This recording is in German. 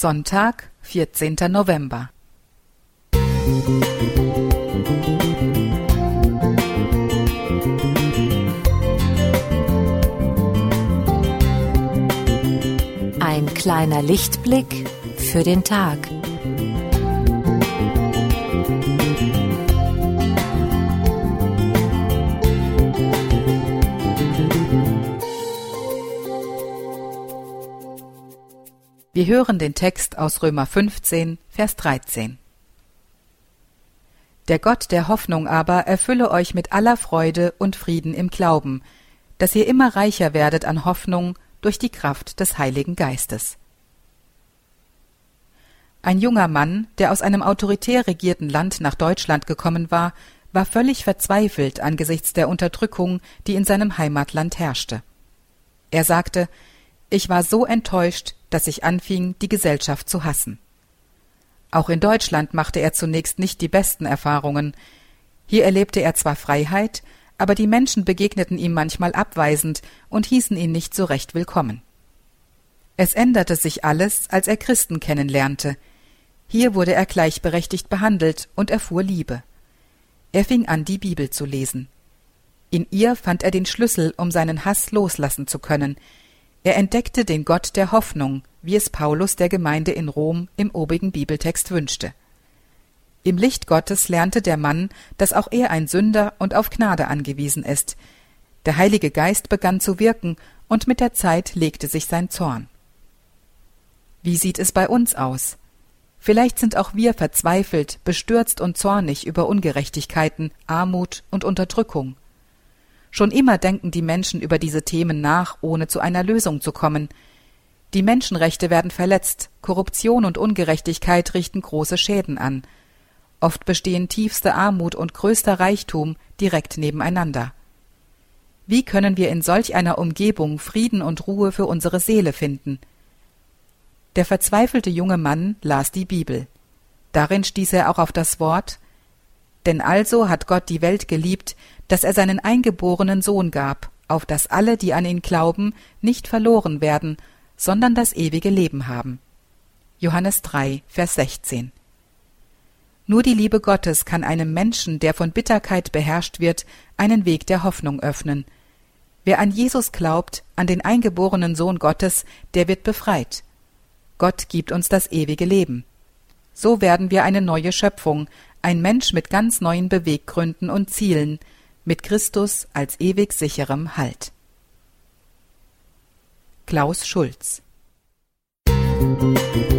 Sonntag, 14. November. Ein kleiner Lichtblick für den Tag. Wir hören den Text aus Römer 15, Vers 13. Der Gott der Hoffnung aber erfülle euch mit aller Freude und Frieden im Glauben, dass ihr immer reicher werdet an Hoffnung durch die Kraft des Heiligen Geistes. Ein junger Mann, der aus einem autoritär regierten Land nach Deutschland gekommen war, war völlig verzweifelt angesichts der Unterdrückung, die in seinem Heimatland herrschte. Er sagte, ich war so enttäuscht, dass ich anfing, die Gesellschaft zu hassen. Auch in Deutschland machte er zunächst nicht die besten Erfahrungen. Hier erlebte er zwar Freiheit, aber die Menschen begegneten ihm manchmal abweisend und hießen ihn nicht so recht willkommen. Es änderte sich alles, als er Christen kennenlernte. Hier wurde er gleichberechtigt behandelt und erfuhr Liebe. Er fing an, die Bibel zu lesen. In ihr fand er den Schlüssel, um seinen Hass loslassen zu können. Er entdeckte den Gott der Hoffnung, wie es Paulus der Gemeinde in Rom im obigen Bibeltext wünschte. Im Licht Gottes lernte der Mann, dass auch er ein Sünder und auf Gnade angewiesen ist. Der Heilige Geist begann zu wirken, und mit der Zeit legte sich sein Zorn. Wie sieht es bei uns aus? Vielleicht sind auch wir verzweifelt, bestürzt und zornig über Ungerechtigkeiten, Armut und Unterdrückung. Schon immer denken die Menschen über diese Themen nach, ohne zu einer Lösung zu kommen. Die Menschenrechte werden verletzt, Korruption und Ungerechtigkeit richten große Schäden an. Oft bestehen tiefste Armut und größter Reichtum direkt nebeneinander. Wie können wir in solch einer Umgebung Frieden und Ruhe für unsere Seele finden? Der verzweifelte junge Mann las die Bibel. Darin stieß er auch auf das Wort Denn also hat Gott die Welt geliebt, dass er seinen eingeborenen Sohn gab, auf dass alle, die an ihn glauben, nicht verloren werden, sondern das ewige Leben haben. Johannes 3, Vers 16. Nur die Liebe Gottes kann einem Menschen, der von Bitterkeit beherrscht wird, einen Weg der Hoffnung öffnen. Wer an Jesus glaubt, an den eingeborenen Sohn Gottes, der wird befreit. Gott gibt uns das ewige Leben. So werden wir eine neue Schöpfung, ein Mensch mit ganz neuen Beweggründen und Zielen, mit Christus als ewig sicherem Halt. Klaus Schulz Musik